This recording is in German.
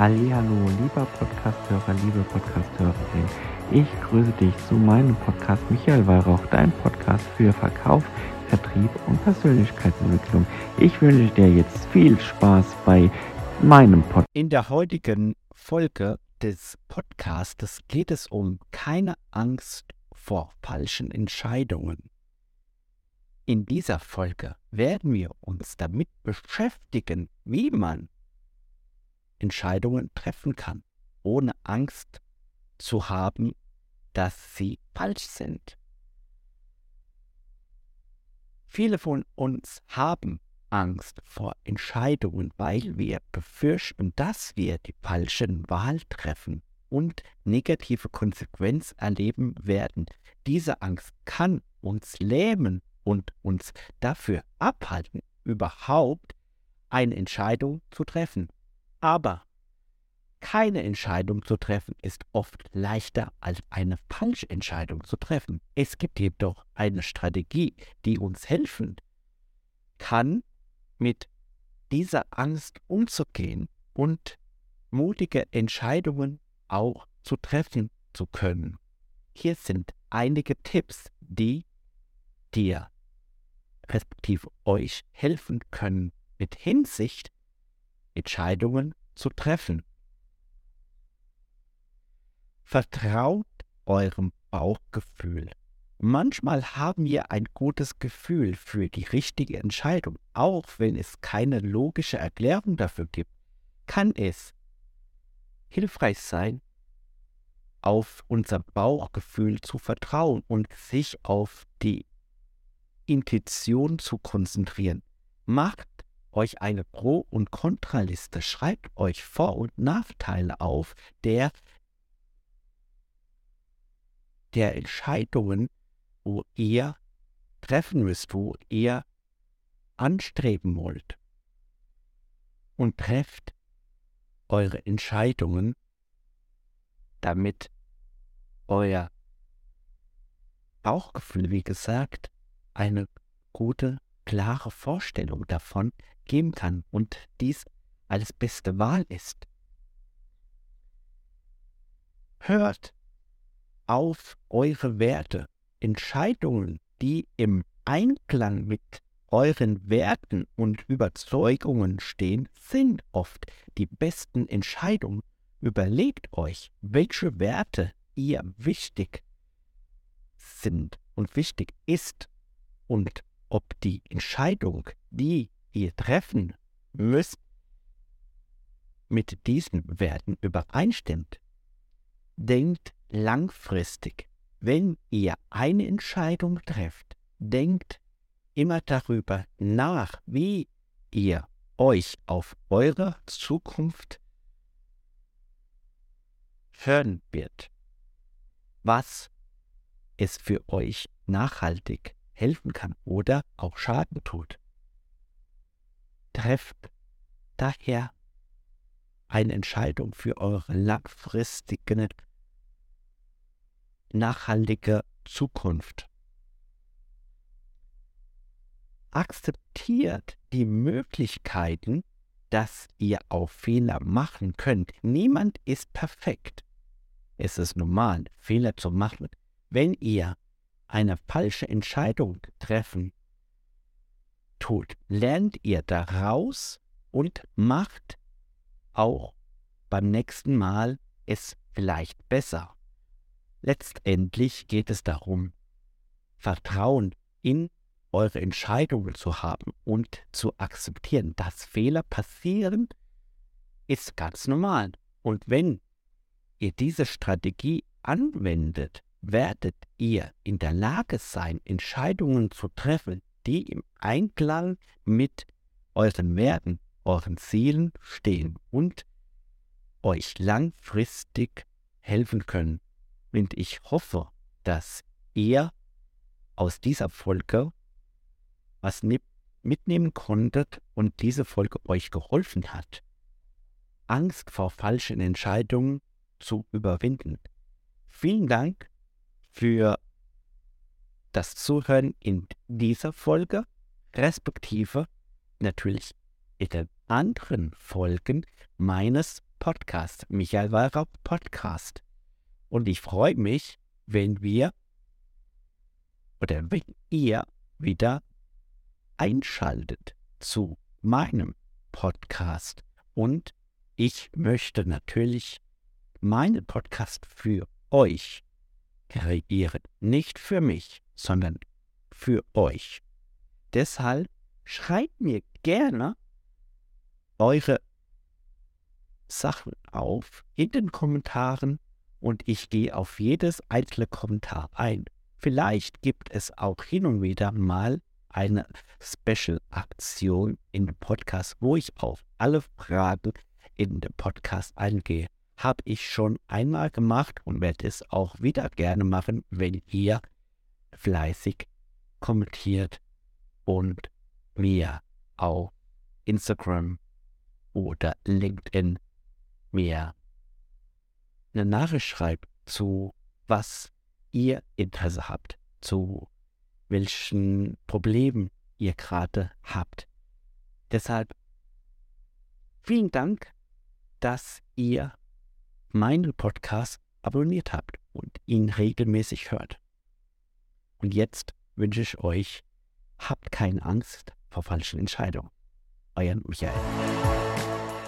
Hallo, lieber Podcasthörer, liebe Podcasthörerin. Ich grüße dich zu meinem Podcast Michael Weihrauch, dein Podcast für Verkauf, Vertrieb und Persönlichkeitsentwicklung. Ich wünsche dir jetzt viel Spaß bei meinem Podcast. In der heutigen Folge des Podcasts geht es um keine Angst vor falschen Entscheidungen. In dieser Folge werden wir uns damit beschäftigen, wie man Entscheidungen treffen kann, ohne Angst zu haben, dass sie falsch sind. Viele von uns haben Angst vor Entscheidungen, weil wir befürchten, dass wir die falschen Wahl treffen und negative Konsequenz erleben werden. Diese Angst kann uns lähmen und uns dafür abhalten, überhaupt eine Entscheidung zu treffen. Aber keine Entscheidung zu treffen ist oft leichter als eine falsche Entscheidung zu treffen. Es gibt jedoch eine Strategie, die uns helfen kann, mit dieser Angst umzugehen und mutige Entscheidungen auch zu treffen zu können. Hier sind einige Tipps, die dir respektive euch helfen können, mit Hinsicht Entscheidungen zu treffen. Vertraut eurem Bauchgefühl. Manchmal haben wir ein gutes Gefühl für die richtige Entscheidung, auch wenn es keine logische Erklärung dafür gibt, kann es hilfreich sein, auf unser Bauchgefühl zu vertrauen und sich auf die Intuition zu konzentrieren. Macht euch eine Pro- und Kontraliste, schreibt euch Vor- und Nachteile auf der, der Entscheidungen, wo ihr treffen müsst, wo ihr anstreben wollt. Und trefft eure Entscheidungen, damit euer Bauchgefühl, wie gesagt, eine gute, klare Vorstellung davon geben kann und dies als beste Wahl ist. Hört auf eure Werte, Entscheidungen, die im Einklang mit euren Werten und Überzeugungen stehen, sind oft die besten Entscheidungen. Überlegt euch, welche Werte ihr wichtig sind und wichtig ist und ob die Entscheidung, die ihr treffen müsst, mit diesen Werten übereinstimmt. Denkt langfristig. Wenn ihr eine Entscheidung trefft, denkt immer darüber nach, wie ihr euch auf eure Zukunft hören wird, was es für euch nachhaltig helfen kann oder auch Schaden tut. Trefft daher eine Entscheidung für eure langfristige, nachhaltige Zukunft. Akzeptiert die Möglichkeiten, dass ihr auch Fehler machen könnt. Niemand ist perfekt. Es ist normal, Fehler zu machen. Wenn ihr eine falsche Entscheidung treffen tut, lernt ihr daraus und macht auch beim nächsten Mal es vielleicht besser. Letztendlich geht es darum, Vertrauen in eure Entscheidungen zu haben und zu akzeptieren, dass Fehler passieren, ist ganz normal. Und wenn ihr diese Strategie anwendet, werdet ihr in der Lage sein, Entscheidungen zu treffen, die im Einklang mit euren Werten, euren Zielen stehen und euch langfristig helfen können. Und ich hoffe, dass ihr aus dieser Folge was mitnehmen konntet und diese Folge euch geholfen hat, Angst vor falschen Entscheidungen zu überwinden. Vielen Dank für das Zuhören in dieser Folge, respektive natürlich in den anderen Folgen meines Podcast, Michael Weihrauch Podcast. Und ich freue mich, wenn wir oder wenn ihr wieder einschaltet zu meinem Podcast. Und ich möchte natürlich meinen Podcast für euch kreieren. Nicht für mich, sondern für euch. Deshalb schreibt mir gerne eure Sachen auf in den Kommentaren und ich gehe auf jedes einzelne Kommentar ein. Vielleicht gibt es auch hin und wieder mal eine Special-Aktion in dem Podcast, wo ich auf alle Fragen in dem Podcast eingehe. Habe ich schon einmal gemacht und werde es auch wieder gerne machen, wenn ihr fleißig kommentiert und mir auf Instagram oder LinkedIn mir eine Nachricht schreibt zu was ihr Interesse habt, zu welchen Problemen ihr gerade habt. Deshalb vielen Dank, dass ihr meinen Podcast abonniert habt und ihn regelmäßig hört. Und jetzt wünsche ich euch, habt keine Angst vor falschen Entscheidungen. Euer Michael.